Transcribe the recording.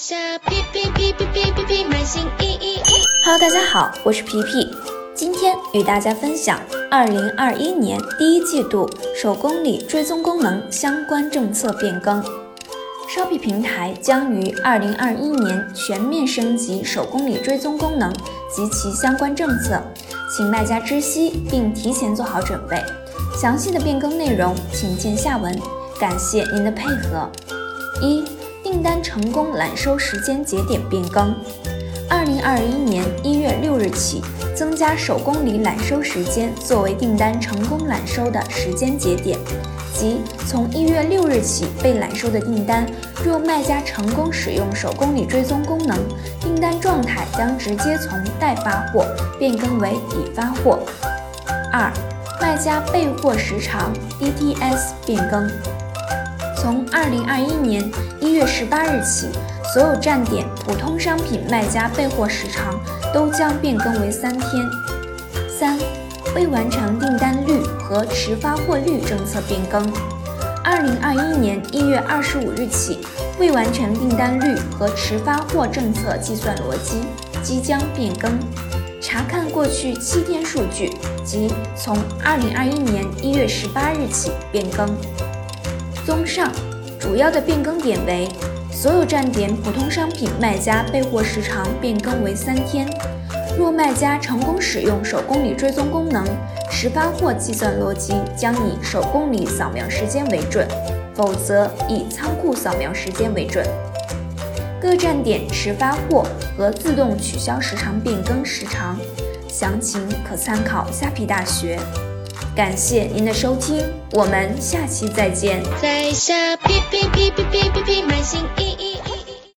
下皮皮皮皮皮皮皮买新衣衣。Hello，大家好，我是皮皮，今天与大家分享二零二一年第一季度手工礼追踪功能相关政策变更。Shopee 平台将于二零二一年全面升级手工礼追踪功能及其相关政策，请卖家知悉并提前做好准备。详细的变更内容请见下文，感谢您的配合。一、订单成功揽收时间节点变更。二零二一年一月六日起，增加手工里揽收时间作为订单成功揽收的时间节点，即从一月六日起被揽收的订单，若卖家成功使用手工里追踪功能，订单状态将直接从待发货变更为已发货。二、卖家备货时长 DTS 变更。从二零二一年一月十八日起，所有站点普通商品卖家备货时长都将变更为三天。三、未完成订单率和迟发货率政策变更。二零二一年一月二十五日起，未完成订单率和迟发货政策计算逻辑即将变更。查看过去七天数据，即从二零二一年一月十八日起变更。综上，主要的变更点为：所有站点普通商品卖家备货时长变更为三天。若卖家成功使用手工里追踪功能，迟发货计算逻辑将以手工里扫描时间为准，否则以仓库扫描时间为准。各站点迟发货和自动取消时长变更时长，详情可参考虾皮大学。感谢您的收听，我们下期再见。在下皮皮皮皮皮皮皮买新衣衣。